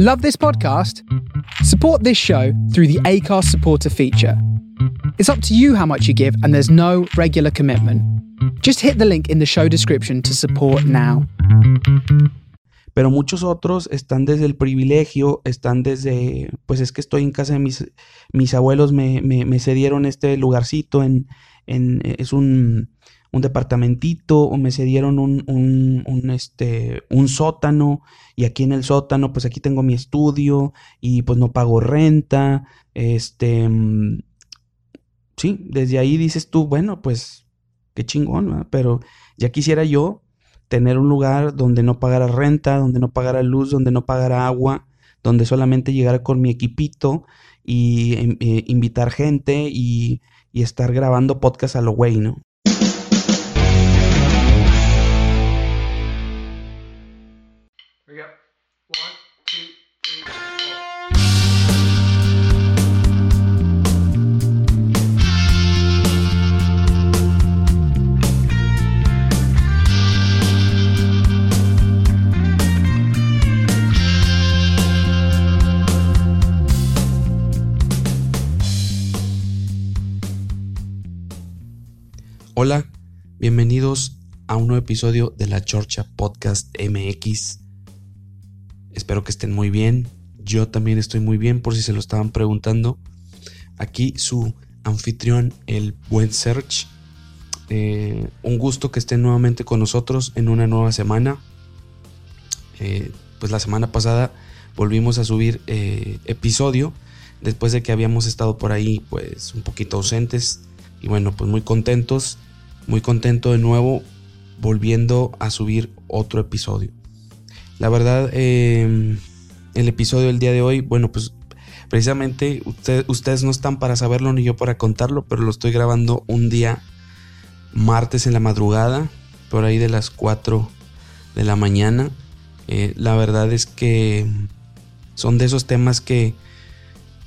Love this podcast? Support this show through the ACARS supporter feature. It's up to you how much you give, and there's no regular commitment. Just hit the link in the show description to support now. Pero muchos otros están desde el privilegio, están desde, pues es que estoy en casa de mis, mis abuelos, me, me, me cedieron este lugarcito, en, en, es un, un departamentito o me cedieron un, un, un, este, un sótano y aquí en el sótano pues aquí tengo mi estudio y pues no pago renta, este, mm, sí, desde ahí dices tú, bueno, pues qué chingón, pero ya quisiera yo tener un lugar donde no pagara renta, donde no pagara luz, donde no pagara agua, donde solamente llegara con mi equipito y invitar gente y, y, estar grabando podcast a lo güey, ¿no? Hola, bienvenidos a un nuevo episodio de la Chorcha Podcast MX. Espero que estén muy bien. Yo también estoy muy bien por si se lo estaban preguntando. Aquí su anfitrión, el buen Search. Eh, un gusto que estén nuevamente con nosotros en una nueva semana. Eh, pues la semana pasada volvimos a subir eh, episodio después de que habíamos estado por ahí pues un poquito ausentes y bueno pues muy contentos muy contento de nuevo volviendo a subir otro episodio. La verdad, em, el episodio del día de hoy, bueno, pues precisamente ustedes no están para saberlo ni yo para contarlo, pero lo estoy grabando un día martes en la madrugada, por ahí de las 4 de la mañana. Eh, la verdad es que son de esos temas que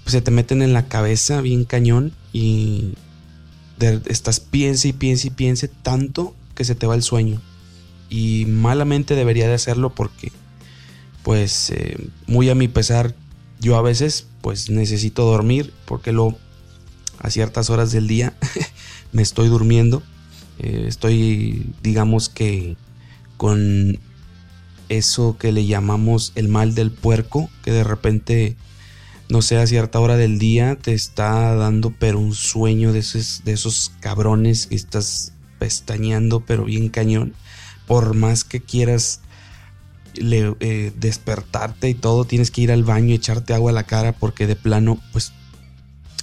pues, se te meten en la cabeza bien cañón y estás piense y piense y piense tanto que se te va el sueño. Y malamente debería de hacerlo porque, pues, eh, muy a mi pesar, yo a veces, pues, necesito dormir porque lo, a ciertas horas del día me estoy durmiendo. Eh, estoy, digamos que, con eso que le llamamos el mal del puerco, que de repente no sé, a cierta hora del día te está dando pero un sueño de esos, de esos cabrones que estás pestañeando pero bien cañón. Por más que quieras eh, despertarte y todo, tienes que ir al baño echarte agua a la cara porque de plano, pues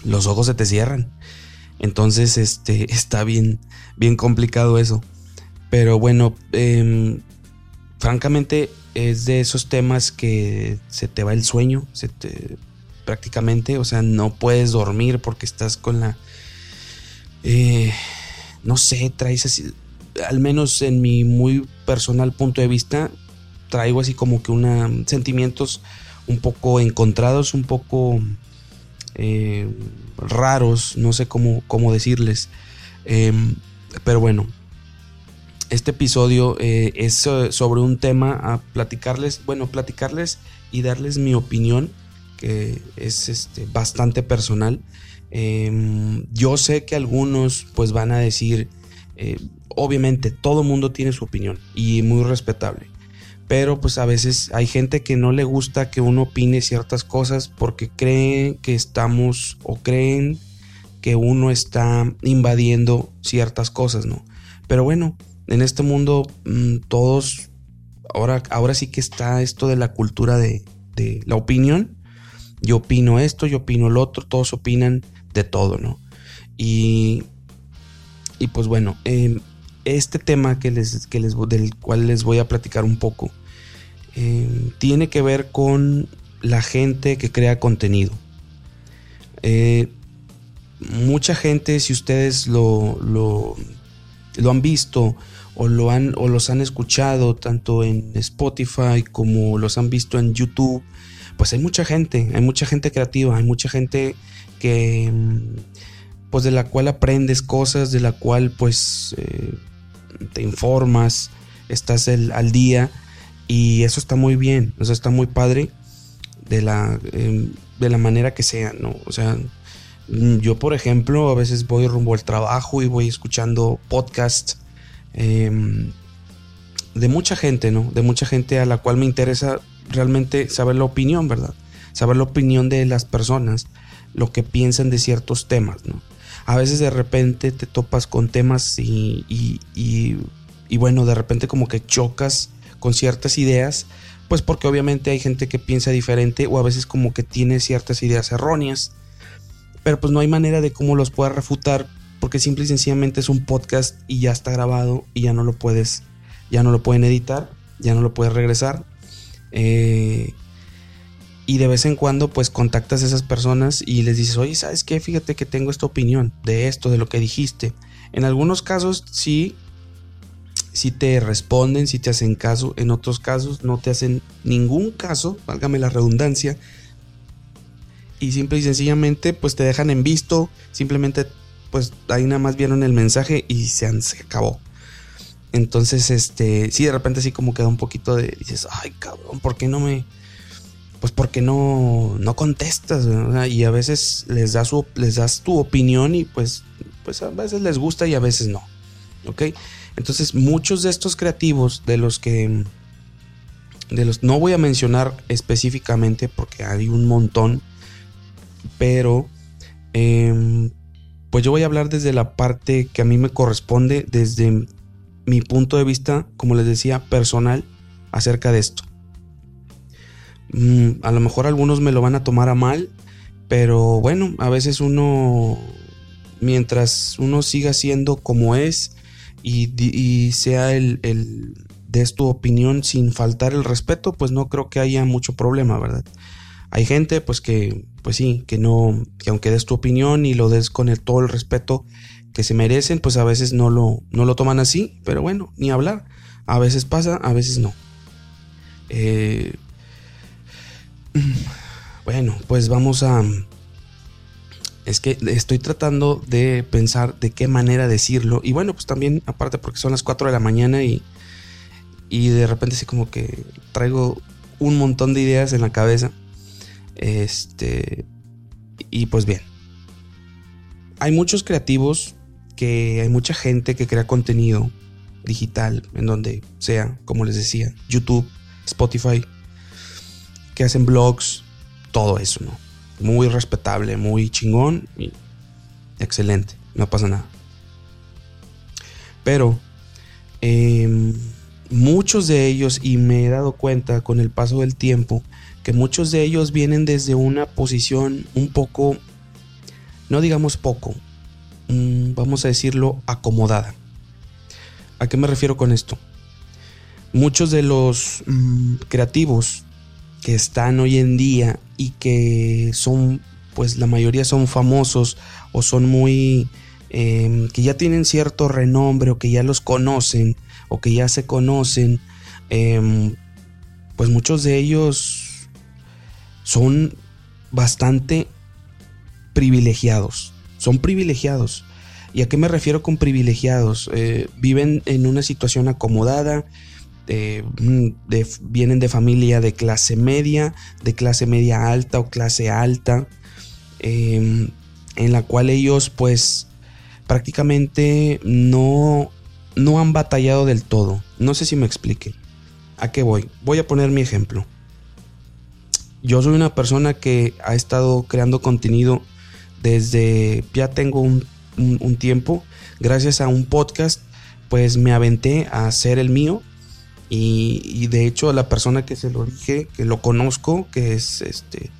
los ojos se te cierran. Entonces, este, está bien, bien complicado eso. Pero bueno, em, francamente es de esos temas que se te va el sueño, se te prácticamente, o sea, no puedes dormir porque estás con la... Eh, no sé, traes así, al menos en mi muy personal punto de vista, traigo así como que una sentimientos un poco encontrados, un poco eh, raros, no sé cómo, cómo decirles. Em, pero bueno, este episodio eh, es sobre un tema a platicarles, bueno, platicarles y darles mi opinión que es este, bastante personal. Em, yo sé que algunos pues van a decir, eh, obviamente todo mundo tiene su opinión y muy respetable. Pero pues a veces hay gente que no le gusta que uno opine ciertas cosas porque creen que estamos o creen que uno está invadiendo ciertas cosas, ¿no? Pero bueno, en este mundo mm, todos, ahora, ahora sí que está esto de la cultura de, de la opinión yo opino esto, yo opino lo otro, todos opinan de todo, ¿no? Y, y pues bueno, em, este tema que les, que les, del cual les voy a platicar un poco em, tiene que ver con la gente que crea contenido. Eh, mucha gente, si ustedes lo, lo, lo, han visto o, lo han, o los han escuchado tanto en Spotify como los han visto en YouTube, pues hay mucha gente, hay mucha gente creativa, hay mucha gente que mm, pues de la cual aprendes cosas, de la cual pues eh, te informas, estás al día y eso está muy bien, eso está muy padre. de la, em, de la manera que sea, ¿no? O sea, mm, yo por ejemplo a veces voy rumbo al trabajo y voy escuchando podcasts em, de mucha gente, ¿no? De mucha gente a la cual me interesa realmente saber la opinión, ¿verdad? Saber la opinión de las personas, lo que piensan de ciertos temas, ¿no? A veces de repente te topas con temas y, y, y bueno, de repente como que chocas con ciertas ideas pues porque obviamente hay gente que piensa diferente o a veces como que tiene ciertas ideas erróneas. Pero pues no hay manera de cómo los pueda refutar porque simple y sencillamente es un podcast y ya está grabado y ya no lo puedes, ya no lo pueden editar, ya no lo puedes regresar. Eh, y de vez en cuando pues contactas a esas personas y les dices, oye, ¿sabes qué? Fíjate que tengo esta opinión de esto, de lo que dijiste. En algunos casos sí si te responden, si te hacen caso, en otros casos no te hacen ningún caso, válgame la redundancia, y simple y sencillamente pues te dejan en visto, simplemente pues ahí nada más vieron el mensaje y se, se acabó. Entonces, este, sí, de repente así como queda un poquito de, dices, ay cabrón, ¿por qué no me, pues porque no, no contestas? Y a veces les das, su, les das tu opinión y pues, pues a veces les gusta y a veces no, ¿ok? Entonces, muchos de estos creativos, de los que. De los. No voy a mencionar específicamente porque hay un montón. Pero. Em, pues yo voy a hablar desde la parte que a mí me corresponde, desde mi punto de vista, como les decía, personal, acerca de esto. Mm, a lo mejor algunos me lo van a tomar a mal, pero bueno, a veces uno, mientras uno siga siendo como es, y, sea el, el des tu opinión sin faltar el respeto, pues no creo que haya mucho problema, ¿verdad? Hay gente, pues que, pues sí, que no, que aunque des tu opinión y lo des con el, todo el respeto que se merecen, pues a veces no lo, no lo toman así, pero bueno, ni hablar. A veces pasa, a veces no. Eh, bueno, pues vamos a, es que estoy tratando de pensar de qué manera decirlo. Y bueno, pues también, aparte porque son las 4 de la mañana y, y de repente así como que traigo un montón de ideas en la cabeza. Este. Y pues bien. Hay muchos creativos que hay mucha gente que crea contenido digital en donde sea, como les decía, YouTube, Spotify, que hacen blogs, todo eso, ¿no? muy respetable, muy chingón y excelente, no pasa nada. Pero em, muchos de ellos, y me he dado cuenta con el paso del tiempo, que muchos de ellos vienen desde una posición un poco, no digamos poco, vamos a decirlo acomodada. ¿A qué me refiero con esto? Muchos de los mm, creativos que están hoy en día y que son, pues la mayoría son famosos o son muy, em, que ya tienen cierto renombre o que ya los conocen o que ya se conocen, em, pues muchos de ellos son bastante privilegiados, son privilegiados. ¿Y a qué me refiero con privilegiados? Eh, viven en una situación acomodada, Mm, vienen de familia de clase media, de clase media alta o clase alta, em, en la cual ellos pues prácticamente no, no han batallado del todo. No sé si me explique. ¿A qué voy? Voy a poner mi ejemplo. Yo soy una persona que ha estado creando contenido desde ya tengo un, tiempo. Gracias a un podcast, pues me aventé a hacer el mío y, de hecho, la persona que se lo dije, que lo conozco, que es este,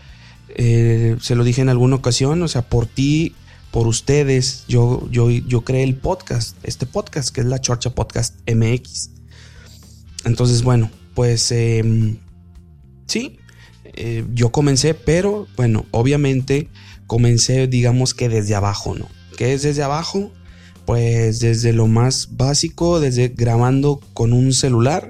eh, se lo dije en alguna ocasión, o sea, por ti, por ustedes, yo, yo, yo creé el podcast, este podcast, que es la Chorcha Podcast MX. Entonces, bueno, pues em, sí, eh, yo comencé, pero bueno, obviamente comencé, digamos que desde abajo, ¿no? ¿Qué es desde abajo? Pues desde lo más básico, desde grabando con un celular,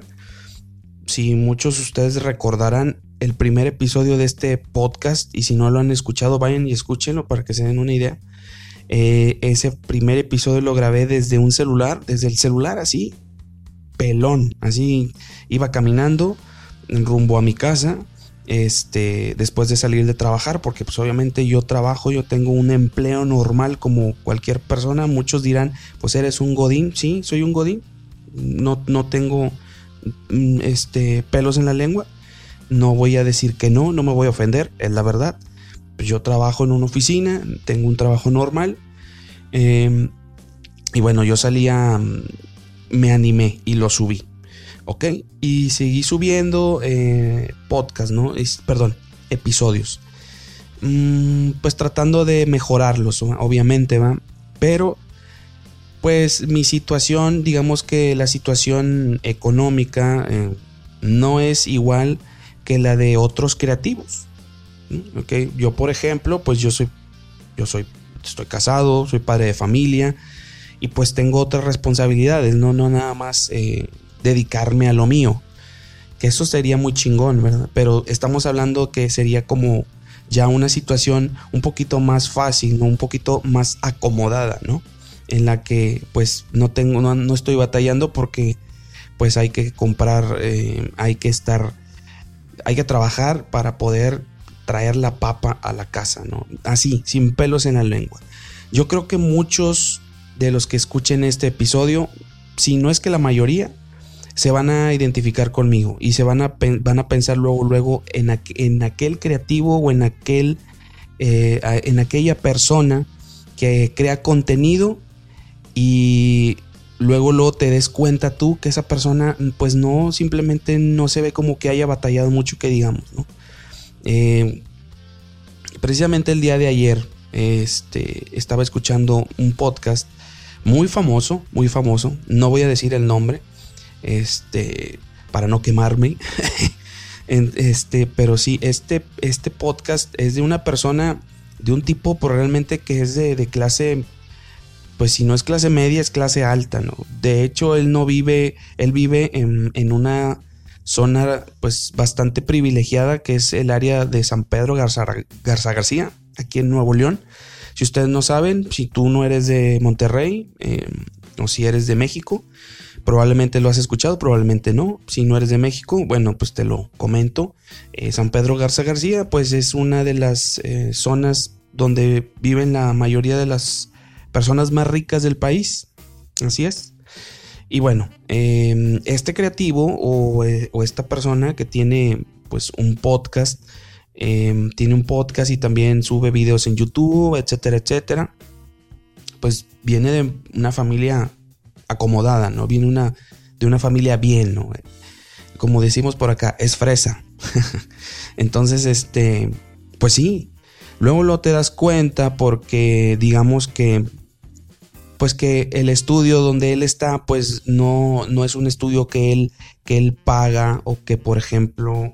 si muchos de ustedes recordarán el primer episodio de este podcast y si no lo han escuchado vayan y escúchenlo para que se den una idea. Eh, ese primer episodio lo grabé desde un celular, desde el celular así, pelón, así iba caminando rumbo a mi casa este, después de salir de trabajar, porque pues obviamente yo trabajo, yo tengo un empleo normal como cualquier persona. Muchos dirán, pues eres un godín, sí, soy un godín. No, no tengo mm, este, pelos en la lengua. No voy a decir que no, no me voy a ofender, es la verdad. Yo trabajo en una oficina, tengo un trabajo normal. Em, y bueno, yo salía, mm, me animé y lo subí. ¿Ok? Y seguí subiendo eh, podcast, ¿no? perdón, episodios. Mm, pues tratando de mejorarlos, obviamente, ¿va? Pero, pues mi situación, digamos que la situación económica eh, no es igual que la de otros creativos. ¿ok? Yo, por ejemplo, pues yo soy, yo soy, estoy casado, soy padre de familia y pues tengo otras responsabilidades, no, no nada más eh, dedicarme a lo mío. Que eso sería muy chingón, ¿verdad? Pero estamos hablando que sería como ya una situación un poquito más fácil, un poquito más acomodada, ¿no? En la que pues no tengo, no, estoy batallando porque pues hay que comprar, eh, hay que estar, hay que trabajar para poder traer la papa a la casa, ¿no? Así, sin pelos en la lengua. Yo creo que muchos de los que escuchen este episodio, si no es que la mayoría, se van a identificar conmigo y se van a, van a pensar luego, luego en, en aquel creativo o en, aquel, eh, en aquella persona que crea contenido y luego, luego te des cuenta tú que esa persona pues no, simplemente no se ve como que haya batallado mucho que digamos, eh, precisamente el día de ayer este, estaba escuchando un podcast muy famoso, muy famoso, no voy a decir el nombre, este, para no quemarme. este, pero sí, este, este podcast es de una persona, de un tipo por pues, realmente que es de, clase, pues si no es clase media, es clase alta, ¿no? De hecho, él no vive, él vive en, en una zona pues bastante privilegiada que es el área de San Pedro Garza, Garza García, aquí en Nuevo León. Si ustedes no saben, si tú no eres de Monterrey eh, o si eres de México, Probablemente lo has escuchado, probablemente no. Si no eres de México, bueno, pues te lo comento. Eh, San Pedro Garza García, pues es una de las eh, zonas donde viven la mayoría de las personas más ricas del país. Así es. Y bueno, em, este creativo o, eh, o, esta persona que tiene pues un podcast, em, tiene un podcast y también sube videos en YouTube, etcétera, etcétera, pues viene de una familia acomodada, ¿no? Viene una, de una familia bien, ¿no? Como decimos por acá, es fresa. Entonces, este, pues sí, luego lo te das cuenta porque digamos que pues que el estudio donde él está pues no, no es un estudio que él, que él paga o que por ejemplo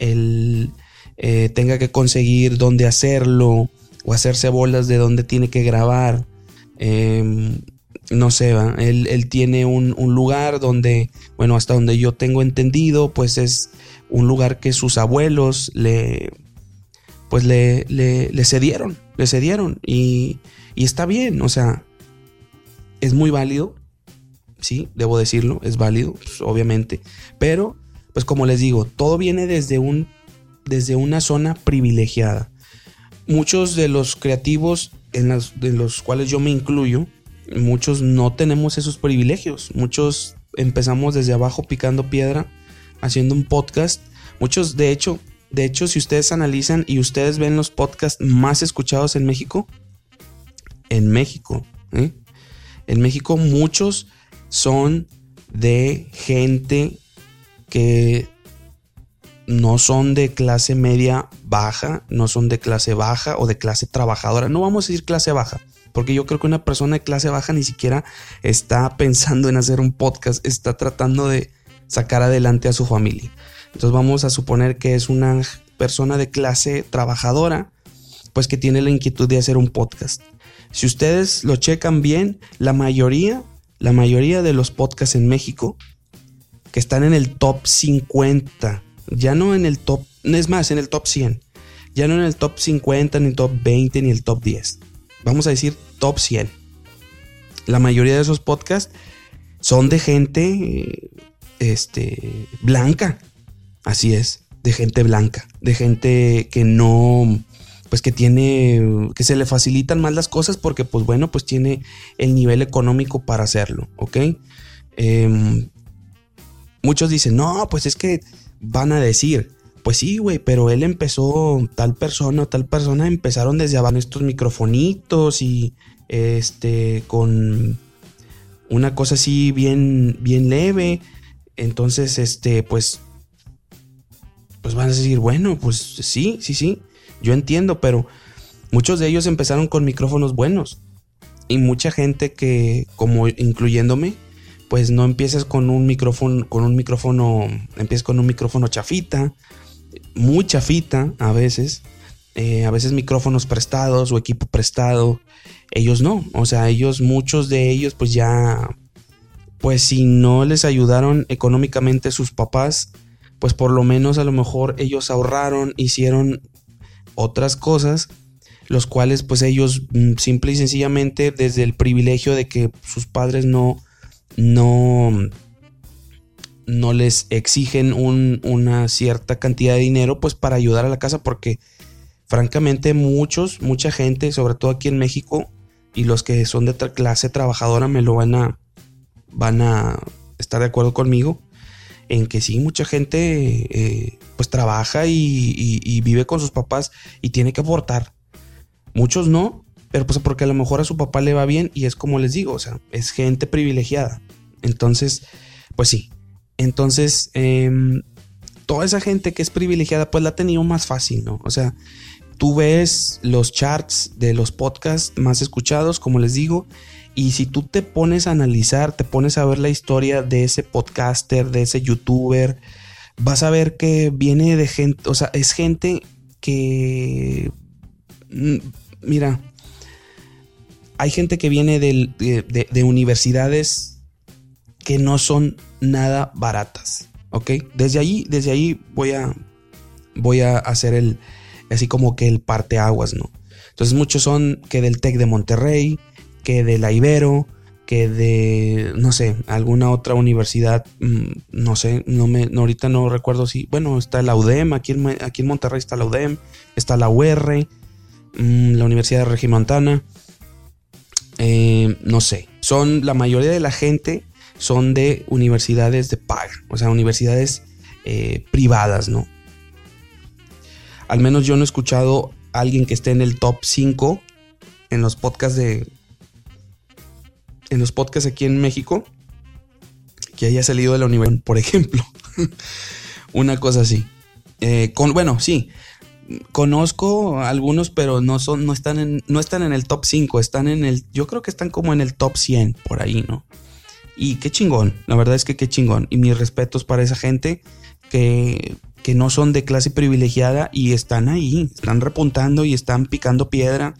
él eh, tenga que conseguir dónde hacerlo o hacerse bolas de dónde tiene que grabar. Em, no sé, Él, él, tiene un, lugar donde, bueno, hasta donde yo tengo entendido, pues es un lugar que sus abuelos le, pues le, le, cedieron, le cedieron. Y, y, está bien, o sea, es muy válido, sí, debo decirlo, es válido, pues, obviamente, pero, pues como les digo, todo viene desde un, desde una zona privilegiada. Muchos de los creativos en, las, de los cuales yo me incluyo, muchos no tenemos esos privilegios. Muchos empezamos desde abajo picando piedra, haciendo un podcast. Muchos, de hecho, de hecho, si ustedes analizan y ustedes ven los podcasts más escuchados en México, en México, ¿eh? en México muchos son de gente que no son de clase media baja, no son de clase baja o de clase trabajadora. No vamos a decir clase baja, porque yo creo que una persona de clase baja ni siquiera está pensando en hacer un podcast, está tratando de sacar adelante a su familia. Entonces vamos a suponer que es una persona de clase trabajadora, pues que tiene la inquietud de hacer un podcast. Si ustedes lo checan bien, la mayoría, la mayoría de los podcasts en México que están en el top 50, ya no en el top, es más, en el top 100, ya no en el top 50, ni el top 20, ni el top 10 vamos a decir, top 100. La mayoría de esos podcasts son de gente este, blanca. Así es. de gente blanca, de gente que no, pues que tiene, que se le facilitan más las cosas porque pues bueno, pues tiene el nivel económico para hacerlo, ¿ok? Em, muchos dicen, no, pues es que van a decir, pues sí, güey, pero él empezó, tal persona o tal persona empezaron desde abajo estos microfonitos y este, con una cosa así bien, bien leve. Entonces, este, pues, pues van a decir, bueno, pues sí, sí, sí, yo entiendo, pero muchos de ellos empezaron con micrófonos buenos. Y mucha gente que, como incluyéndome, pues no empiezas con un micrófono, con un micrófono, empiezas con un micrófono chafita, muy chafita a veces, eh, a veces micrófonos prestados o equipo prestado, ellos no, o sea, ellos, muchos de ellos pues ya, pues si no les ayudaron económicamente sus papás, pues por lo menos a lo mejor ellos ahorraron, hicieron otras cosas, los cuales pues ellos mm, simple y sencillamente desde el privilegio de que sus padres no, no, no les exigen una cierta cantidad de dinero pues para ayudar a la casa porque francamente muchos, mucha gente, sobre todo aquí en México y los que son de clase trabajadora me lo van a, van a estar de acuerdo conmigo en que sí, mucha gente eh, pues trabaja y, vive con sus papás y tiene que aportar. Muchos no, pero pues porque a lo mejor a su papá le va bien y es como les digo, o sea, es gente privilegiada. Entonces, pues sí, entonces, em, toda esa gente que es privilegiada, pues la ha tenido más fácil, ¿no? O sea, tú ves los charts de los podcasts más escuchados, como les digo, y si tú te pones a analizar, te pones a ver la historia de ese podcaster, de ese youtuber, vas a ver que viene de gente, o sea, es gente que, mm, mira, hay gente que viene de universidades que no son nada baratas. ¿Ok? Desde ahí, desde ahí voy a, voy a hacer el, así como que el parteaguas, ¿no? Entonces muchos son que del TEC de Monterrey, que de la Ibero, que de, no sé, alguna otra universidad, mm, no sé, no me, ahorita no recuerdo si, bueno, está la UDEM, aquí en, aquí en Monterrey está la UDEM, está la UR, mm, la Universidad de Regimontana, eh, no sé, son la mayoría de la gente son de universidades de paga, o sea, universidades eh, privadas, ¿no? Al menos yo no he escuchado a alguien que esté en el top 5 en los podcasts de... En los podcasts aquí en México, que haya salido de la universidad, por ejemplo. Una cosa así. Eh, bueno, sí, conozco algunos, pero no son, no están en, no están en el top 5, están en el, yo creo que están como en el top 100 por ahí, ¿no? Y qué chingón, la verdad es que qué chingón. Y mis respetos para esa gente que, que no son de clase privilegiada y están ahí, están repuntando y están picando piedra.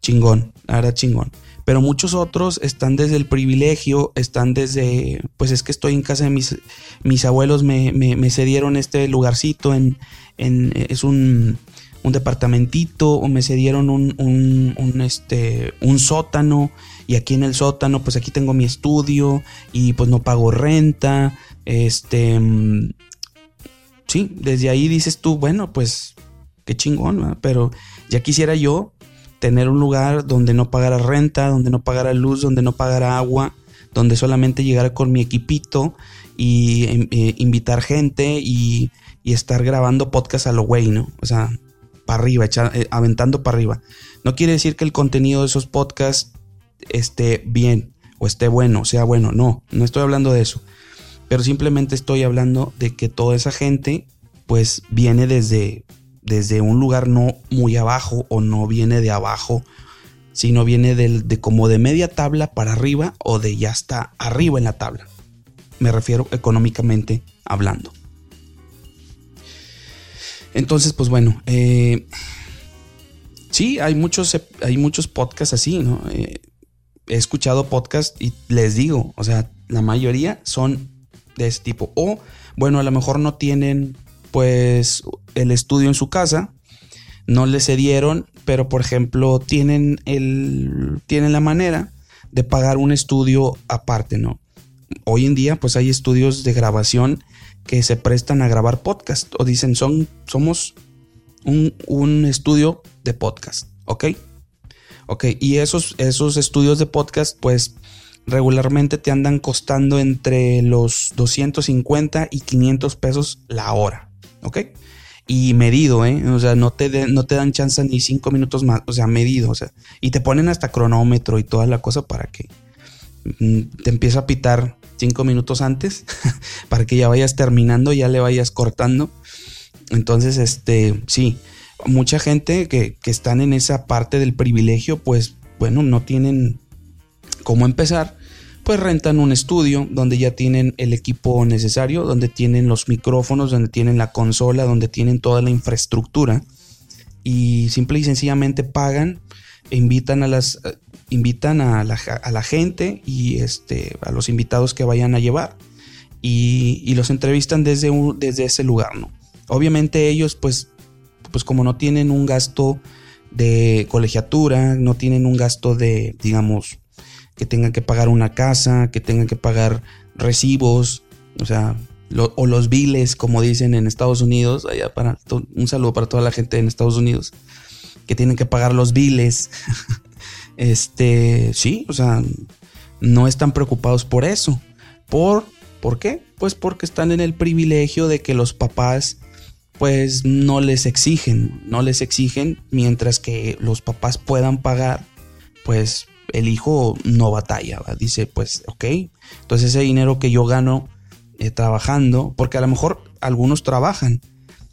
Chingón, la verdad chingón. Pero muchos otros están desde el privilegio, están desde, pues es que estoy en casa de mis, mis abuelos, me, me, cedieron este lugarcito, en, en, es un, un departamentito, o me cedieron un, un, un, este, un sótano y aquí en el sótano, pues aquí tengo mi estudio y pues no pago renta. Este, mm, sí, desde ahí dices tú, bueno, pues qué chingón, pero ya quisiera yo tener un lugar donde no pagara renta, donde no pagara luz, donde no pagara agua, donde solamente llegara con mi equipito y em, eh, invitar gente y, estar grabando podcast a lo güey, ¿no? O sea, para arriba, eh, aventando para arriba. No quiere decir que el contenido de esos podcasts esté bien o esté bueno, sea bueno. No, no estoy hablando de eso. Pero simplemente estoy hablando de que toda esa gente pues viene desde, desde un lugar no muy abajo o no viene de abajo, sino viene de como de media tabla para arriba o de ya está arriba en la tabla. Me refiero económicamente hablando. Entonces, pues bueno, eh, sí, hay muchos, hay muchos podcasts así, ¿no? Eh, he escuchado podcasts y les digo, o sea, la mayoría son de ese tipo. O, bueno, a lo mejor no tienen pues el estudio en su casa, no les cedieron, pero por ejemplo tienen, el, tienen la manera de pagar un estudio aparte, ¿no? Hoy en día pues hay estudios de grabación que se prestan a grabar podcast o dicen son, somos un, un estudio de podcast, ¿ok? Ok, y esos, esos estudios de podcast pues regularmente te andan costando entre los 250 y 500 pesos la hora, ¿ok? Y medido, ¿eh? O sea, no te, no te dan chance ni cinco minutos más, o sea, medido, o sea, y te ponen hasta cronómetro y toda la cosa para que mm, te empiece a pitar cinco minutos antes, para que ya vayas terminando, ya le vayas cortando. Entonces, este, sí, mucha gente que, que están en esa parte del privilegio, pues, bueno, no tienen cómo empezar pues rentan un estudio donde ya tienen el equipo necesario, donde tienen los micrófonos, donde tienen la consola, donde tienen toda la infraestructura y simple y sencillamente pagan e invitan a las eh, invitan a la, a la, gente y este a los invitados que vayan a llevar y, los entrevistan desde, un, desde ese lugar, ¿no? Obviamente ellos pues pues como no tienen un gasto de colegiatura, no tienen un gasto de digamos que tengan que pagar una casa, que tengan que pagar recibos, o sea, o los biles, como dicen en Estados Unidos, allá para un saludo para toda la gente en Estados Unidos, que tienen que pagar los biles. este, sí, o sea, no están preocupados por eso. ¿Por, ¿Por qué? Pues porque están en el privilegio de que los papás pues no les exigen, no les exigen mientras que los papás puedan pagar pues el hijo no batalla, dice, pues, ok, entonces ese dinero que yo gano eh, trabajando, porque a lo mejor algunos trabajan,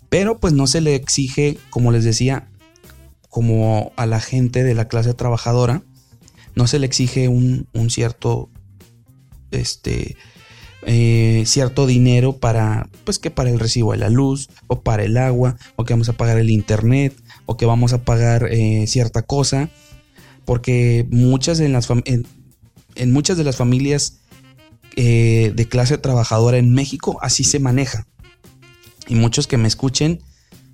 pero pues no se le exige, como les decía, como a la gente de la clase trabajadora, no se le exige un, cierto, este, eh, cierto dinero para, pues que para el recibo de la luz, o para el agua, o que vamos a pagar el internet, o que vamos a pagar eh, cierta cosa porque muchas en, las en, muchas de las familias eh, de clase trabajadora en México así se maneja. Y muchos que me escuchen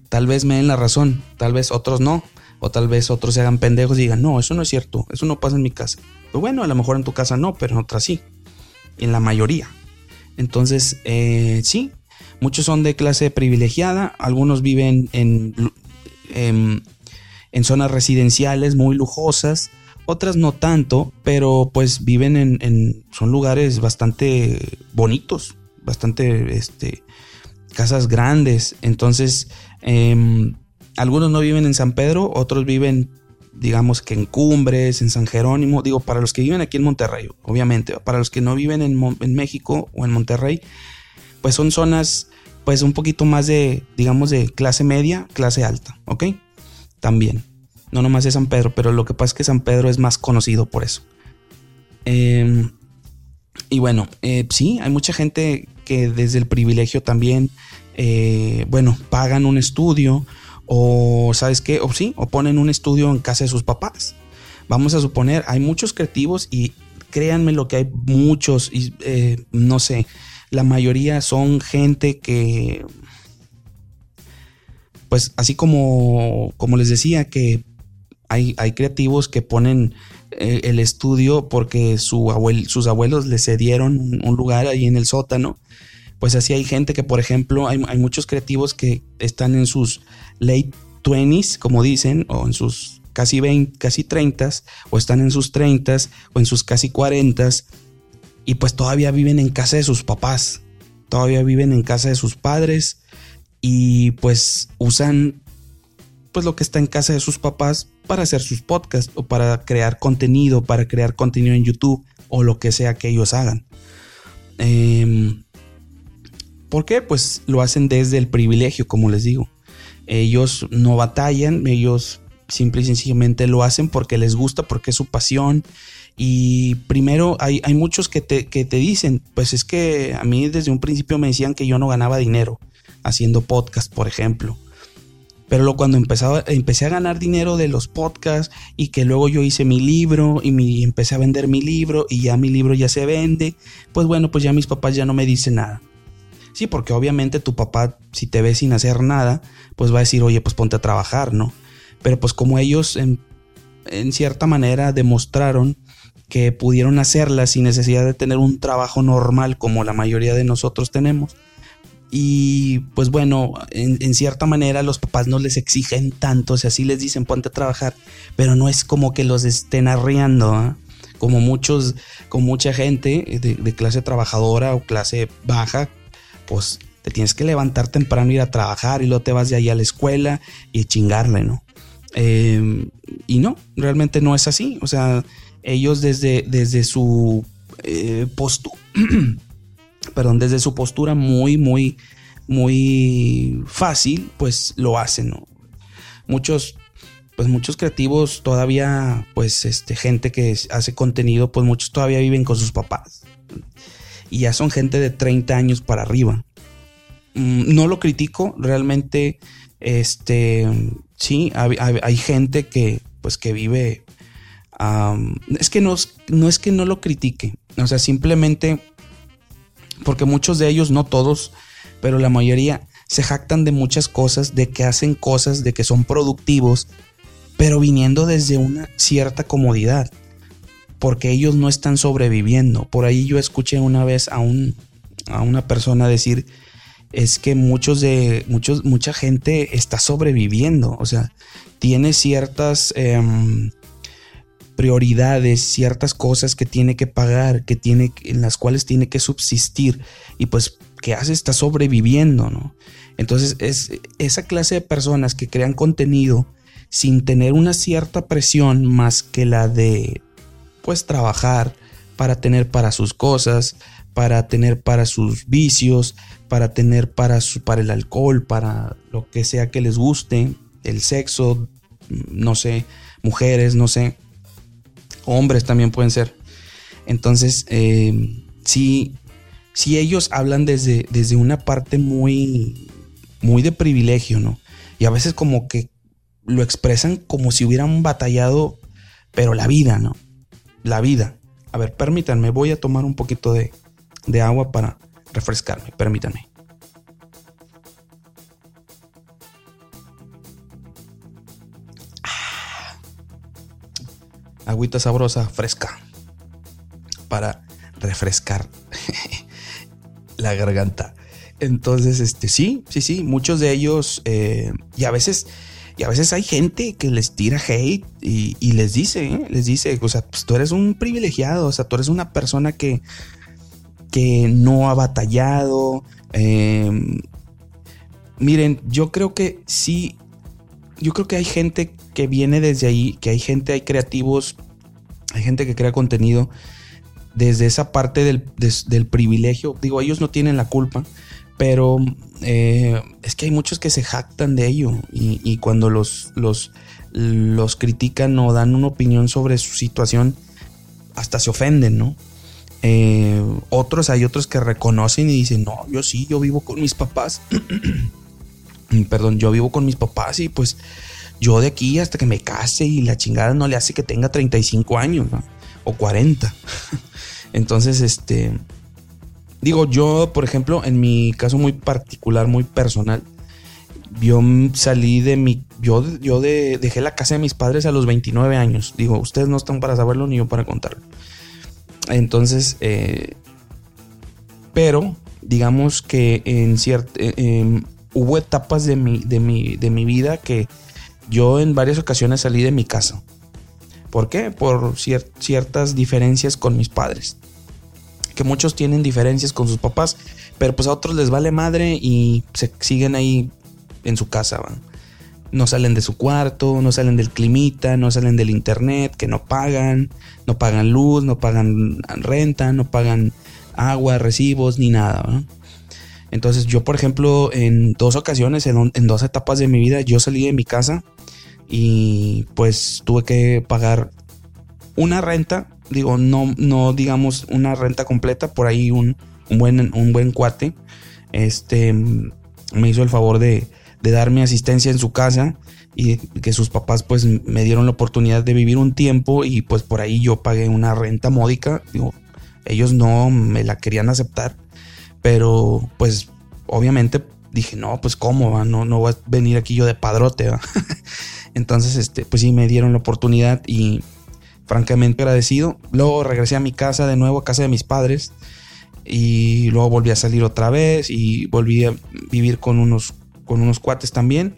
tal vez me den la razón, tal vez otros no, o tal vez otros se hagan pendejos y digan, no, eso no es cierto, eso no pasa en mi casa. Pero bueno, a lo mejor en tu casa no, pero en otras sí, en la mayoría. Entonces, eh, sí, muchos son de clase privilegiada, algunos viven en, en en zonas residenciales muy lujosas, otras no tanto, pero pues viven en, son lugares bastante bonitos, bastante, este, casas grandes. Entonces, em, algunos no viven en San Pedro, otros viven, digamos que en Cumbres, en San Jerónimo. Digo, para los que viven aquí en Monterrey, obviamente. Para los que no viven en, en México o en Monterrey, pues son zonas, pues un poquito más de, digamos, de clase media, clase alta, ¿ok? también. No nomás es San Pedro, pero lo que pasa es que San Pedro es más conocido por eso. Em, y bueno, eh, sí, hay mucha gente que desde el privilegio también, eh, bueno, pagan un estudio o, ¿sabes qué? O sí, o ponen un estudio en casa de sus papás. Vamos a suponer, hay muchos creativos y créanme lo que hay muchos, y eh, no sé, la mayoría son gente que pues así como, como les decía, que hay, hay creativos que ponen eh, el estudio porque su sus abuelos le cedieron un, lugar ahí en el sótano. Pues así hay gente que, por ejemplo, hay, muchos creativos que están en sus late 20s, como dicen, o en sus casi 20, casi 30, o están en sus 30 o en sus casi 40 y pues todavía viven en casa de sus papás, todavía viven en casa de sus padres y pues usan pues lo que está en casa de sus papás para hacer sus podcasts o para crear contenido, para crear contenido en YouTube o lo que sea que ellos hagan. Em, ¿Por qué? Pues lo hacen desde el privilegio, como les digo. Ellos no batallan, ellos simple y sencillamente lo hacen porque les gusta, porque es su pasión. Y primero hay, hay muchos que te, que te dicen, pues es que a mí desde un principio me decían que yo no ganaba dinero haciendo podcast, por ejemplo. Pero luego cuando empezaba, empecé a ganar dinero de los podcasts y que luego yo hice mi libro y, mi, empecé a vender mi libro y ya mi libro ya se vende, pues bueno, pues ya mis papás ya no me dicen nada. Sí, porque obviamente tu papá, si te ve sin hacer nada, pues va a decir, oye, pues ponte a trabajar, ¿no? Pero pues como ellos en, en cierta manera demostraron que pudieron hacerla sin necesidad de tener un trabajo normal como la mayoría de nosotros tenemos, y pues bueno, en, cierta manera los papás no les exigen tanto, o sea, sí les dicen ponte a trabajar, pero no es como que los estén arriando, ¿ah? como muchos, con mucha gente de, clase trabajadora o clase baja, pues te tienes que levantar temprano, ir a trabajar y luego te vas de ahí a la escuela y chingarle, ¿no? Em, y no, realmente no es así, o sea, ellos desde, desde su eh, postura perdón, desde su postura muy, muy, muy fácil, pues lo hacen, Muchos, pues muchos creativos todavía, pues este, gente que hace contenido, pues muchos todavía viven con sus papás. Y ya son gente de 30 años para arriba. Mm, no lo critico, realmente, este, sí, hay, gente que, pues que vive, es que no, no es que no lo critique, o sea, simplemente porque muchos de ellos, no todos, pero la mayoría se jactan de muchas cosas, de que hacen cosas, de que son productivos, pero viniendo desde una cierta comodidad, porque ellos no están sobreviviendo. Por ahí yo escuché una vez a, un, a una persona decir, es que muchos de, muchos, mucha gente está sobreviviendo, o sea, tiene ciertas... Em, prioridades, ciertas cosas que tiene que pagar, que tiene, en las cuales tiene que subsistir y pues que hace está sobreviviendo, ¿no? Entonces es esa clase de personas que crean contenido sin tener una cierta presión más que la de pues trabajar para tener para sus cosas, para tener para sus vicios, para tener para su para el alcohol, para lo que sea que les guste, el sexo, no sé, mujeres, no sé hombres también pueden ser. Entonces, eh, sí, ellos hablan desde, desde una parte muy, muy de privilegio, ¿no? Y a veces como que lo expresan como si hubieran batallado, pero la vida, ¿no? La vida. A ver, permítanme, voy a tomar un poquito de, de agua para refrescarme, permítanme. agüita sabrosa, fresca, para refrescar la garganta. Entonces, este, sí, sí, sí, muchos de ellos, eh, y a veces, y a veces hay gente que les tira hate y, les dice, ¿eh? les dice, o sea, pues tú eres un privilegiado, o sea, tú eres una persona que, que no ha batallado. Em, miren, yo creo que sí, yo creo que hay gente que viene desde ahí, que hay gente, hay creativos, hay gente que crea contenido desde esa parte del, privilegio. Digo, ellos no tienen la culpa, pero eh, es que hay muchos que se jactan de ello y, cuando los, los, los critican o dan una opinión sobre su situación, hasta se ofenden, ¿no? Eh, otros, hay otros que reconocen y dicen, no, yo sí, yo vivo con mis papás. Perdón, yo vivo con mis papás y pues yo de aquí hasta que me case y la chingada no le hace que tenga 35 años o 40. Entonces, este, digo, yo, por ejemplo, en mi caso muy particular, muy personal, yo salí de mi, yo, yo dejé la casa de mis padres a los 29 años. Digo, ustedes no están para saberlo ni yo para contarlo. Entonces, eh, pero digamos que en cierto, eh, hubo etapas de mi, de mi, de mi vida que yo en varias ocasiones salí de mi casa. ¿Por qué? Por ciertas diferencias con mis padres. Que muchos tienen diferencias con sus papás, pero pues a otros les vale madre y se siguen ahí en su casa. No salen de su cuarto, no salen del climita, no salen del internet, que no pagan, no pagan luz, no pagan renta, no pagan agua, recibos, ni nada. Entonces yo, por ejemplo, en dos ocasiones, en, dos etapas de mi vida, yo salí de mi casa y pues tuve que pagar una renta, digo, no, no digamos una renta completa, por ahí un, buen, un buen cuate, este, me hizo el favor de, de darme asistencia en su casa y que sus papás pues me dieron la oportunidad de vivir un tiempo y pues por ahí yo pagué una renta módica, digo, ellos no me la querían aceptar pero pues obviamente dije, no, pues cómo, No, no voy a venir aquí yo de padrote. Entonces, este, pues sí, me dieron la oportunidad y francamente agradecido. Luego regresé a mi casa de nuevo, a casa de mis padres. y luego volví a salir otra vez y volví a vivir con unos, con unos cuates también,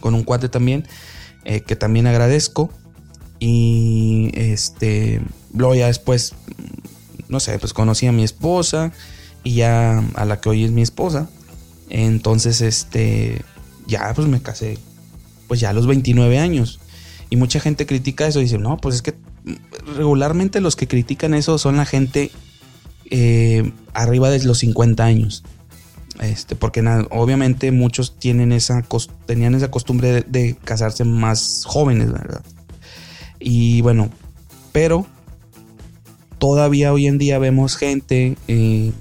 con un cuate también, eh, que también agradezco. Y este, luego ya después, no sé, pues conocí a mi esposa y ya a la que hoy es mi esposa. Entonces, este, ya pues me casé, pues ya a los 29 años. Y mucha gente critica eso y dice, no, pues es que regularmente los que critican eso son la gente eh, arriba de los 50 años. Este, porque obviamente muchos tienen esa, tenían esa costumbre de, casarse más jóvenes, ¿verdad? Y bueno, pero todavía hoy en día vemos gente, eh,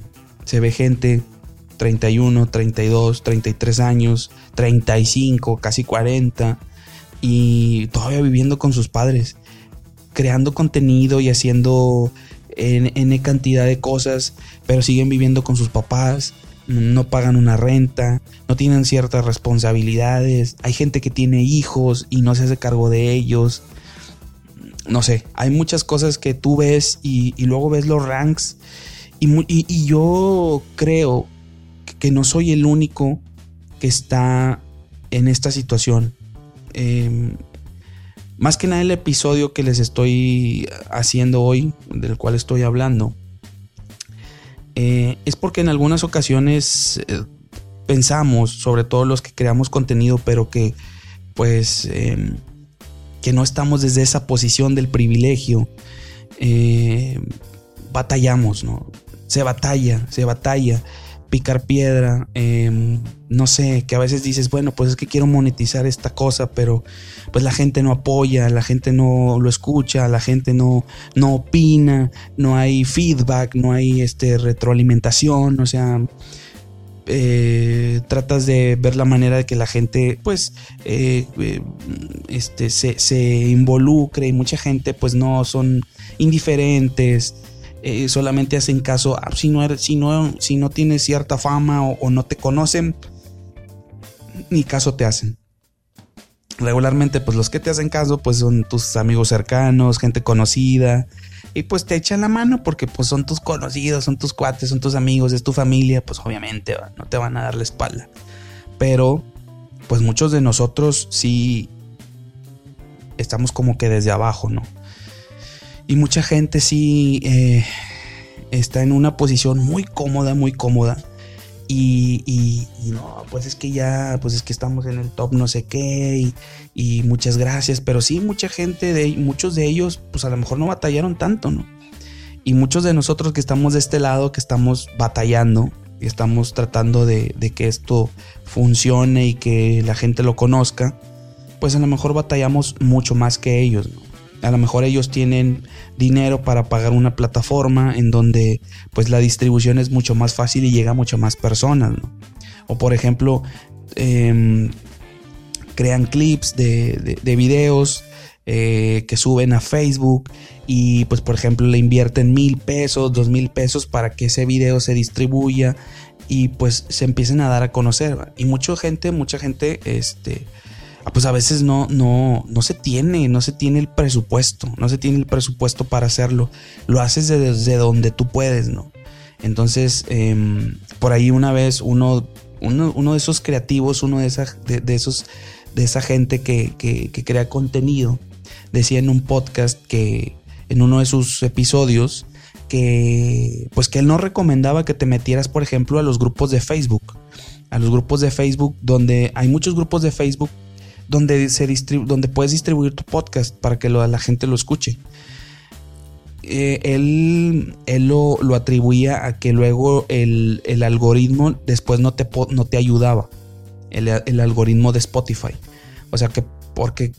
se ve gente 31, 32, 33 años, 35, casi 40, y todavía viviendo con sus padres, creando contenido y haciendo en, cantidad de cosas, pero siguen viviendo con sus papás, no pagan una renta, no tienen ciertas responsabilidades, hay gente que tiene hijos y no se hace cargo de ellos. No sé, hay muchas cosas que tú ves y, luego ves los ranks y, y, yo creo que no soy el único que está en esta situación. Em, más que nada el episodio que les estoy haciendo hoy, del cual estoy hablando, eh, es porque en algunas ocasiones eh, pensamos, sobre todo los que creamos contenido, pero que pues em, que no estamos desde esa posición del privilegio, eh, batallamos, ¿no? Se batalla, se batalla picar piedra, em, no sé, que a veces dices, bueno, pues es que quiero monetizar esta cosa, pero pues la gente no apoya, la gente no lo escucha, la gente no, no opina, no hay feedback, no hay este, retroalimentación, o sea, eh, tratas de ver la manera de que la gente pues eh, eh, este, se, se involucre y mucha gente pues no son indiferentes eh, solamente hacen caso, si, no si, no, si no tienes cierta fama o, no te conocen, ni caso te hacen. Regularmente, pues los que te hacen caso, pues son tus amigos cercanos, gente conocida, y pues te echan la mano porque pues son tus conocidos, son tus cuates, son tus amigos, es tu familia, pues obviamente no te van a dar la espalda. Pero, pues muchos de nosotros sí estamos como que desde abajo, ¿no? Y mucha gente sí eh, está en una posición muy cómoda, muy cómoda. Y, no, pues es que ya, pues es que estamos en el top no sé qué y, muchas gracias, pero sí, mucha gente, de, muchos de ellos, pues a lo mejor no batallaron tanto, ¿no? Y muchos de nosotros que estamos de este lado, que estamos batallando y estamos tratando de que esto funcione y que la gente lo conozca, pues a lo mejor batallamos mucho más que ellos, ¿no? A lo mejor ellos tienen dinero para pagar una plataforma en donde pues la distribución es mucho más fácil y llega a mucho más personas, O por ejemplo, em, crean clips de, videos eh, que suben a Facebook y pues por ejemplo le invierten mil pesos, dos mil pesos para que ese video se distribuya y pues se empiecen a dar a conocer. Y mucha gente, mucha gente, este pues a veces no, no, no se tiene, no se tiene el presupuesto, no se tiene el presupuesto para hacerlo. Lo haces desde, donde tú puedes, ¿no? Entonces, em, por ahí una vez uno, uno, de esos creativos, uno de, esa, de, esos, de esa gente que, que, crea contenido, decía en un podcast que en uno de sus episodios que pues que él no recomendaba que te metieras, por ejemplo, a los grupos de Facebook. A los grupos de Facebook donde hay muchos grupos de Facebook donde, se donde puedes distribuir tu podcast para que la gente lo escuche. Eh, él, él lo, atribuía a que luego el, algoritmo después no te, no te ayudaba, el, algoritmo de Spotify. O sea que porque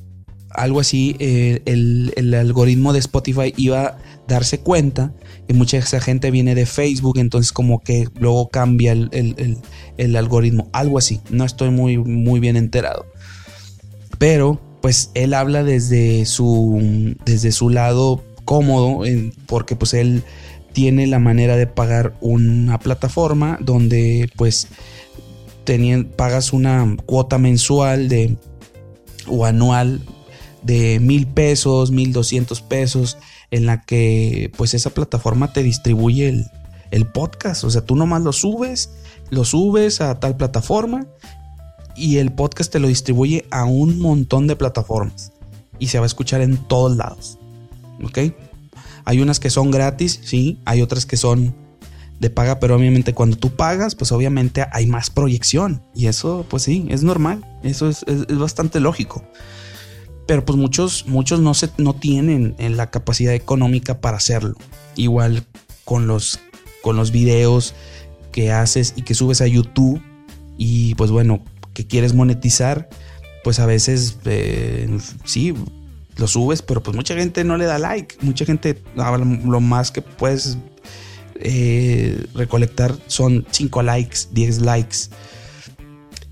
algo así, eh, el, algoritmo de Spotify iba a darse cuenta que mucha esa gente viene de Facebook, entonces como que luego cambia el, el, algoritmo, algo así, no estoy muy, muy bien enterado. Pero pues él habla desde su, desde su lado cómodo, porque pues él tiene la manera de pagar una plataforma donde pues pagas una cuota mensual de o anual de mil pesos, mil doscientos pesos, en la que pues esa plataforma te distribuye el podcast. O sea, tú nomás lo subes, lo subes a tal plataforma y el podcast te lo distribuye a un montón de plataformas y se va a escuchar en todos lados. ¿Ok? Hay unas que son gratis, sí, hay otras que son de paga, pero obviamente cuando tú pagas, pues obviamente hay más proyección y eso, pues sí, es normal, eso es, bastante lógico. Pero pues muchos, muchos no, se, no tienen la capacidad económica para hacerlo. Igual con los, con los videos que haces y que subes a YouTube y pues bueno, que quieres monetizar, pues a veces eh, sí, lo subes, pero pues mucha gente no le da like. Mucha gente, lo más que puedes eh, recolectar son 5 likes, 10 likes.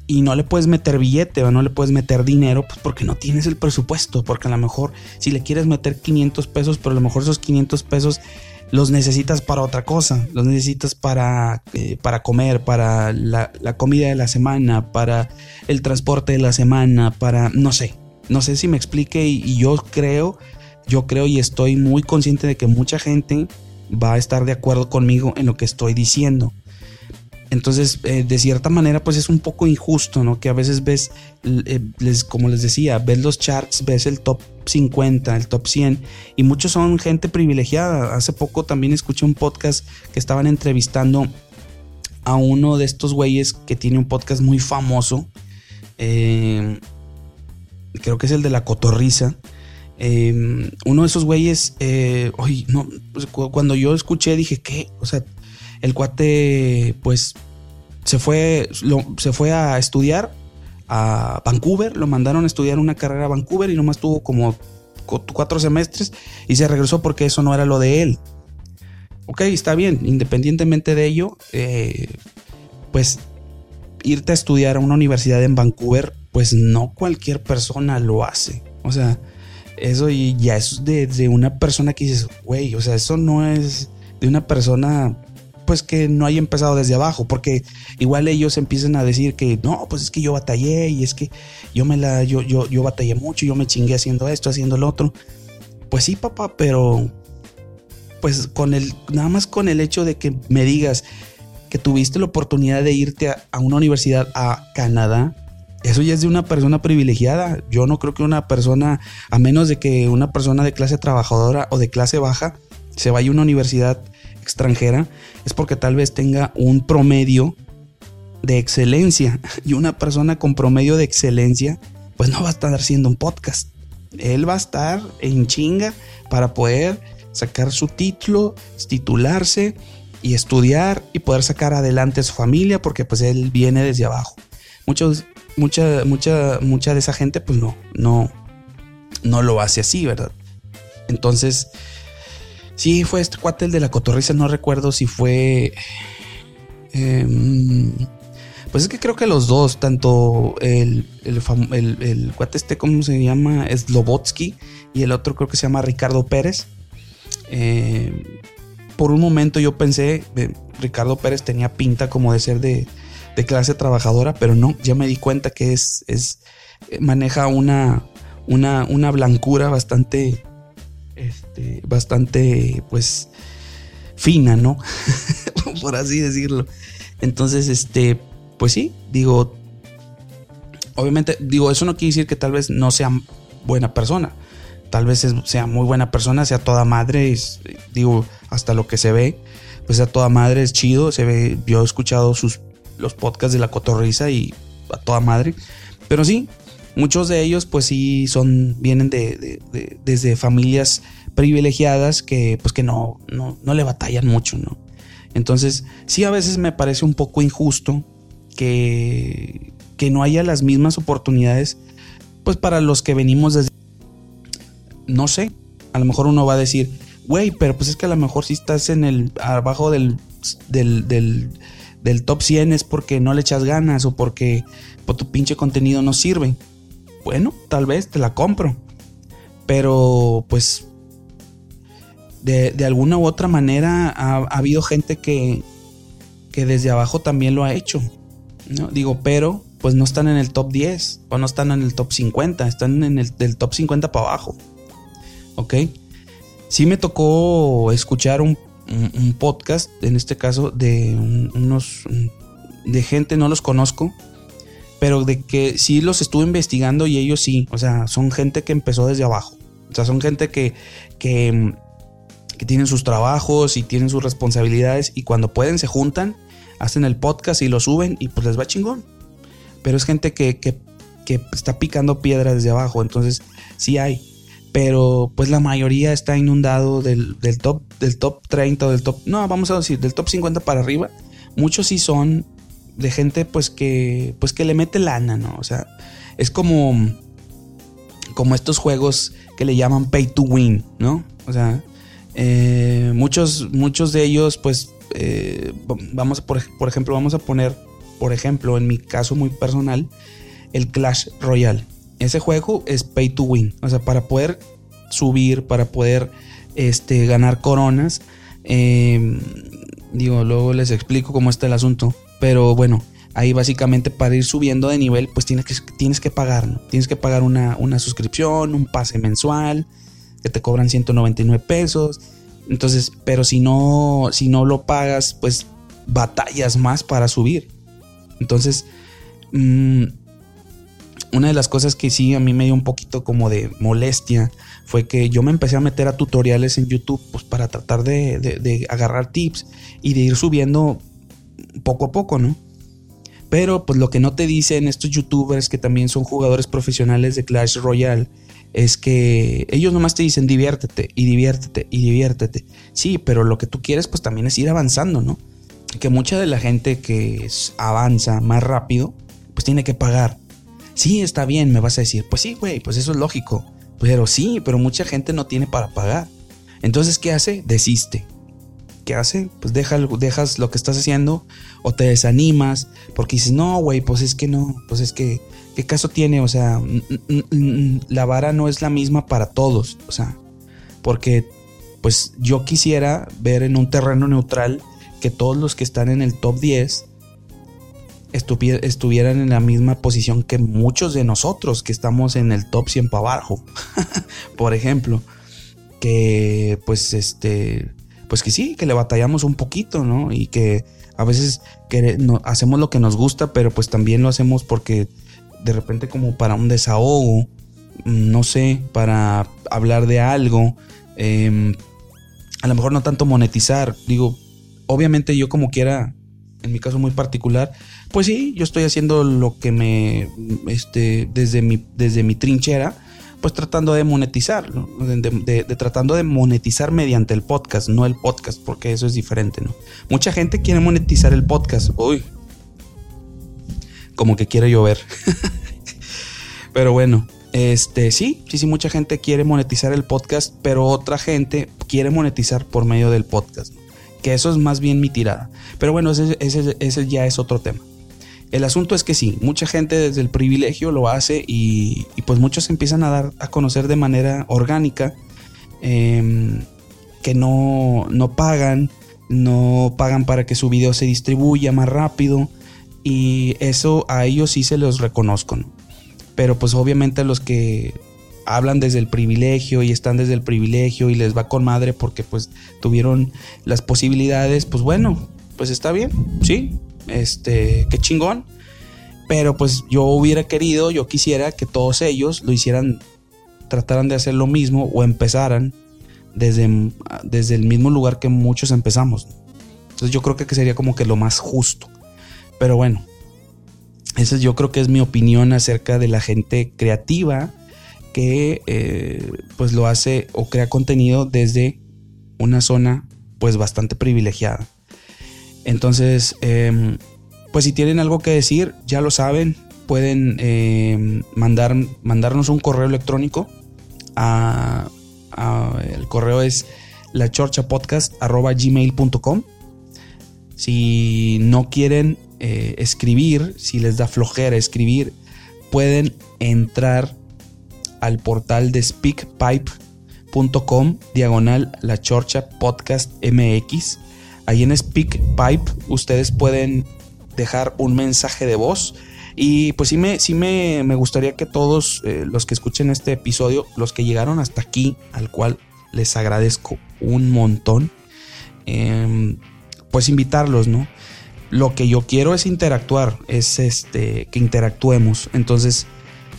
Y no le puedes meter billete o no le puedes meter dinero pues porque no tienes el presupuesto. Porque a lo mejor si le quieres meter 500 pesos, pero a lo mejor esos 500 pesos los necesitas para otra cosa. Los necesitas para, eh, para comer, para la, la comida de la semana, para el transporte de la semana, para no sé. No sé si me explique y, yo creo, yo creo y estoy muy consciente de que mucha gente va a estar de acuerdo conmigo en lo que estoy diciendo. Entonces, eh, de cierta manera, pues es un poco injusto, ¿no? Que a veces ves, eh, les, como les decía, ves los charts, ves el top 50, el top 100, y muchos son gente privilegiada. Hace poco también escuché un podcast que estaban entrevistando a uno de estos güeyes que tiene un podcast muy famoso. Eh, creo que es el de la cotorriza. Em, uno de esos güeyes, eh, pues, cuando yo escuché dije, ¿qué? O sea, el cuate, pues, se fue, se fue a estudiar a Vancouver, lo mandaron a estudiar una carrera a Vancouver y nomás tuvo como cuatro semestres y se regresó porque eso no era lo de él. Ok, está bien, independientemente de ello, eh, pues irte a estudiar a una universidad en Vancouver pues no cualquier persona lo hace. O sea, eso ya es de, una persona que dices, güey, o sea, eso no es de una persona pues que no haya empezado desde abajo, porque igual ellos empiezan a decir que no, pues es que yo batallé y es que yo me la, yo, yo, yo batallé mucho, yo me chingué haciendo esto, haciendo lo otro. Pues sí, papá, pero pues con el, nada más con el hecho de que me digas que tuviste la oportunidad de irte a una universidad a Canadá, eso ya es de una persona privilegiada. Yo no creo que una persona, a menos de que una persona de clase trabajadora o de clase baja se vaya a una universidad extranjera, es porque tal vez tenga un promedio de excelencia. Y una persona con promedio de excelencia, pues no va a estar haciendo un podcast. Él va a estar en chinga para poder sacar su título, titularse y estudiar y poder sacar adelante a su familia porque pues él viene desde abajo. Muchos mucha, mucha, mucha de esa gente, pues no, no, no lo hace así, ¿verdad? Entonces, sí, fue este cuate el de la cotorriza, no recuerdo si fue. Em, pues es que creo que los dos, tanto el, el, cuate este, ¿cómo se llama? Slobotsky y el otro creo que se llama Ricardo Pérez. Em, por un momento yo pensé, Ricardo Pérez tenía pinta como de ser de, de clase trabajadora, pero no, ya me di cuenta que es, es maneja una, una, una blancura bastante, este, bastante, pues, fina, ¿no? Por así decirlo. Entonces, este, pues sí, digo, obviamente, digo, eso no quiere decir que tal vez no sea buena persona. Tal vez sea muy buena persona, sea toda madre, digo, hasta lo que se ve, pues sea toda madre, es chido, se ve, yo he escuchado sus los podcasts de la cotorriza y a toda madre. Pero sí, muchos de ellos pues sí son, vienen de, desde familias privilegiadas que pues que no, no, no le batallan mucho, ¿no? Entonces sí a veces me parece un poco injusto que, que no haya las mismas oportunidades pues para los que venimos desde... No sé, a lo mejor uno va a decir, güey, pero pues es que a lo mejor si estás en el abajo del, del, del del top 100 es porque no le echas ganas o porque tu pinche contenido no sirve. Bueno, tal vez te la compro. Pero pues de, alguna u otra manera ha, habido gente que, que, desde abajo también lo ha hecho. ¿no? Digo, pero pues no están en el top 10 o no están en el top 50, están en el del top 50 para abajo. ¿Ok? Sí me tocó escuchar un un, podcast, en este caso, de unos de gente, no los conozco, pero de que sí los estuve investigando y ellos sí, o sea, son gente que empezó desde abajo. O sea, son gente que, que, que tienen sus trabajos y tienen sus responsabilidades y cuando pueden se juntan, hacen el podcast y lo suben y pues les va chingón. Pero es gente que, que, que está picando piedra desde abajo, entonces sí hay pero pues la mayoría está inundado del, top del top 30 o del top no vamos a decir del top 50 para arriba muchos sí son de gente pues que pues que le mete lana no o sea es como como estos juegos que le llaman pay to win no o sea eh, muchos muchos de ellos pues eh, vamos por, por ejemplo vamos a poner por ejemplo en mi caso muy personal el Clash Royale ese juego es pay to win. O sea, para poder subir, para poder este, ganar coronas. Em, digo, luego les explico cómo está el asunto. Pero bueno, ahí básicamente para ir subiendo de nivel, pues tienes que, tienes que pagar, ¿no? Tienes que pagar una, una suscripción, un pase mensual, que te cobran 199 pesos. Entonces, pero si no, si no lo pagas, pues batallas más para subir. Entonces, mmm, una de las cosas que sí a mí me dio un poquito como de molestia fue que yo me empecé a meter a tutoriales en YouTube pues, para tratar de, agarrar tips y de ir subiendo poco a poco, ¿no? Pero pues lo que no te dicen estos youtubers que también son jugadores profesionales de Clash Royale es que ellos nomás te dicen diviértete y diviértete y diviértete. Sí, pero lo que tú quieres pues también es ir avanzando, ¿no? Que mucha de la gente que avanza más rápido pues tiene que pagar Sí, está bien, me vas a decir. Pues sí, güey, pues eso es lógico. Pero sí, pero mucha gente no tiene para pagar. Entonces, ¿qué hace? Desiste. ¿Qué hace? Pues deja, dejas lo que estás haciendo o te desanimas porque dices, no, güey, pues es que no, pues es que, ¿qué caso tiene? O sea, la vara no es la misma para todos. O sea, porque pues yo quisiera ver en un terreno neutral que todos los que están en el top 10 estuvieran en la misma posición que muchos de nosotros que estamos en el top 100 para abajo. Por ejemplo, que pues este, pues que sí, que le batallamos un poquito, ¿no? Y que a veces que hacemos lo que nos gusta, pero pues también lo hacemos porque de repente como para un desahogo, mm, no sé, para hablar de algo, em, a lo mejor no tanto monetizar, digo, obviamente yo como quiera, en mi caso muy particular, pues sí, yo estoy haciendo lo que me, este, desde mi, desde mi trinchera, pues tratando de monetizar, de, tratando de monetizar mediante el podcast, no el podcast, porque eso es diferente, ¿no? Mucha gente quiere monetizar el podcast, uy, como que quiere llover. pero bueno, este, sí, sí, sí, mucha gente quiere monetizar el podcast, pero otra gente quiere monetizar por medio del podcast, que eso es más bien mi tirada. Pero bueno, ese, ese ya es otro tema. El asunto es que sí, mucha gente desde el privilegio lo hace y, pues muchos empiezan a dar a conocer de manera orgánica em, que no, no pagan, no pagan para que su video se distribuya más rápido y eso a ellos sí se los reconozco. Pero pues obviamente los que hablan desde el privilegio y están desde el privilegio y les va con madre porque pues tuvieron las posibilidades, pues bueno, pues está bien, sí, este, qué chingón. Pero pues yo hubiera querido, yo quisiera que todos ellos lo hicieran, trataran de hacer lo mismo o empezaran desde, desde el mismo lugar que muchos empezamos. Entonces yo creo que sería como que lo más justo. Pero bueno, esa yo creo que es mi opinión acerca de la gente creativa que eh, pues lo hace o crea contenido desde una zona pues bastante privilegiada. Entonces, em, pues si tienen algo que decir, ya lo saben, pueden em, mandar, mandarnos un correo electrónico. el correo es lachorchapodcast.gmail.com Si no quieren eh, escribir, si les da flojera escribir, pueden entrar al portal de speakpipe.com diagonal la podcast mx Ahí en SpeakPipe ustedes pueden dejar un mensaje de voz. Y pues sí me, sí me, gustaría que todos eh, los que escuchen este episodio, los que llegaron hasta aquí, al cual les agradezco un montón, em, pues invitarlos, ¿no? Lo que yo quiero es interactuar, es este, que interactuemos. Entonces,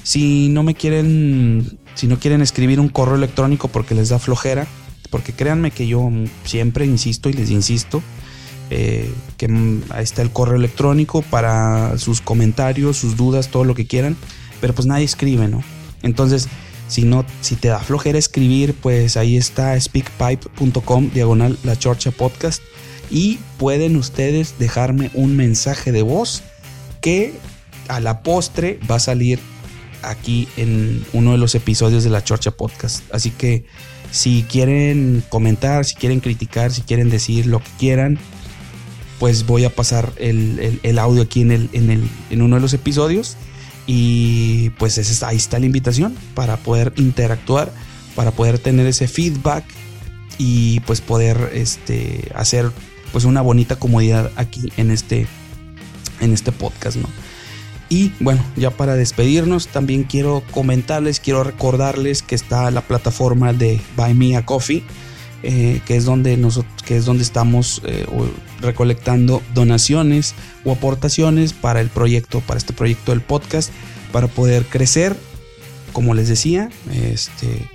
si no me quieren, si no quieren escribir un correo electrónico porque les da flojera, porque créanme que yo siempre insisto y les insisto, eh, que ahí está el correo electrónico para sus comentarios, sus dudas, todo lo que quieran, pero pues nadie escribe, ¿no? Entonces, si no, si te da flojera escribir, pues ahí está speakpipe.com diagonal la chorcha podcast y pueden ustedes dejarme un mensaje de voz que a la postre va a salir aquí en uno de los episodios de la Chorcha Podcast. Así que si quieren comentar, si quieren criticar, si quieren decir lo que quieran, pues voy a pasar el, audio aquí en, el, en, el, en uno de los episodios. Y pues ahí está la invitación para poder interactuar, para poder tener ese feedback y pues poder este, hacer pues una bonita comodidad aquí en este, en este podcast, ¿no? Y bueno, ya para despedirnos, también quiero comentarles, quiero recordarles que está la plataforma de Buy Me a Coffee, eh, que, es donde nosotros, que es donde estamos eh, recolectando donaciones o aportaciones para el proyecto, para este proyecto del podcast, para poder crecer, como les decía, este,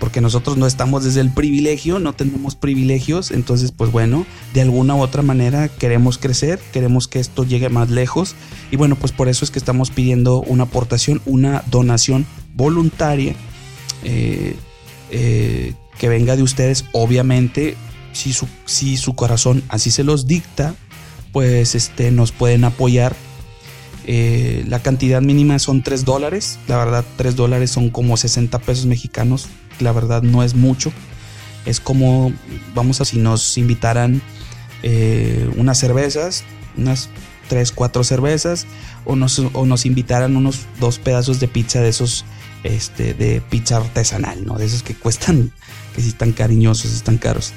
porque nosotros no estamos desde el privilegio, no tenemos privilegios, entonces pues bueno, de alguna u otra manera queremos crecer, queremos que esto llegue más lejos y bueno, pues por eso es que estamos pidiendo una aportación, una donación voluntaria eh, eh, que venga de ustedes, obviamente si su, si su corazón así se los dicta, pues este, nos pueden apoyar eh, la cantidad mínima son 3 dólares. La verdad, 3 dólares son como 60 pesos mexicanos la verdad no es mucho. Es como, vamos a si nos invitaran eh, unas cervezas, unas 3, 4 cervezas, o nos, o nos invitaran unos dos pedazos de pizza de esos, este, de pizza artesanal, ¿no? De esos que cuestan, que si están cariñosos, están caros.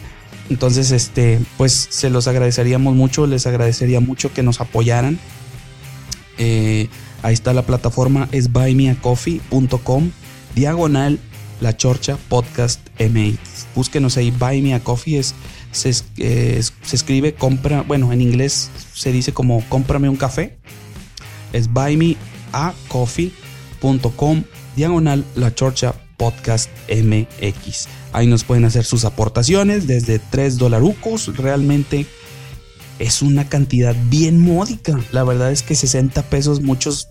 Entonces, este, pues se los agradeceríamos mucho, les agradecería mucho que nos apoyaran. Eh, ahí está la plataforma, es buymeacoffee.com, diagonal la Chorcha Podcast MX. Búsquenos ahí, Buy Coffee. Es, se, escribe compra, bueno, en inglés se dice como cómprame un café. Es buymeacoffee.com diagonal La Chorcha Podcast MX. Ahí nos pueden hacer sus aportaciones desde 3 dolarucos. Realmente es una cantidad bien módica. La verdad es que 60 pesos, muchos,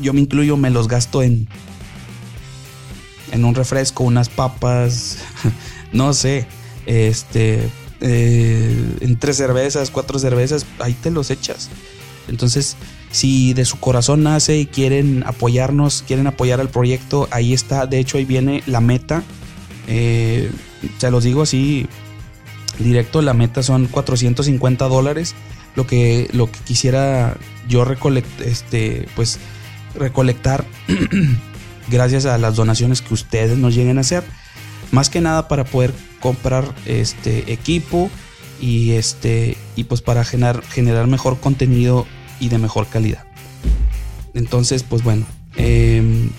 yo me incluyo, me los gasto en en un refresco, unas papas, no sé, este, eh, en tres cervezas, cuatro cervezas, ahí te los echas. Entonces, si de su corazón nace y quieren apoyarnos, quieren apoyar al proyecto, ahí está. De hecho, ahí viene la meta. Eh, se los digo así directo, la meta son 450 dólares. Lo que, lo que quisiera yo recolectar, este, pues recolectar gracias a las donaciones que ustedes nos lleguen a hacer. Más que nada para poder comprar este equipo y este y pues para generar, generar mejor contenido y de mejor calidad. Entonces, pues bueno, em,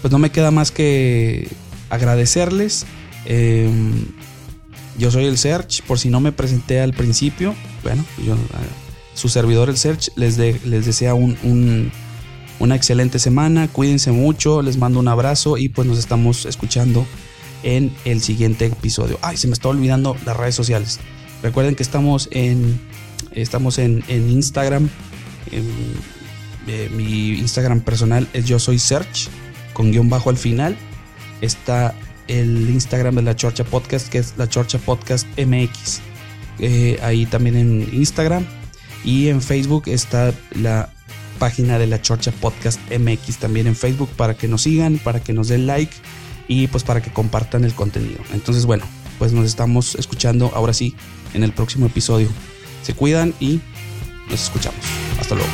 pues no me queda más que agradecerles. Em, yo soy el Search, por si no me presenté al principio. Bueno, yo, su servidor el Search les, les desea un, una excelente semana, cuídense mucho, les mando un abrazo y pues nos estamos escuchando en el siguiente episodio. Ay, se me está olvidando las redes sociales. Recuerden que estamos en, estamos en, Instagram. Eh, mi Instagram personal es yo soy search con guion bajo al final. Está el Instagram de la Chorcha Podcast que es la Chorcha Podcast MX. Eh, ahí también en Instagram y en Facebook está la página de la Chorcha Podcast MX también en Facebook para que nos sigan, para que nos den like y pues para que compartan el contenido. Entonces, bueno, pues nos estamos escuchando ahora sí en el próximo episodio. Se cuidan y nos escuchamos. Hasta luego.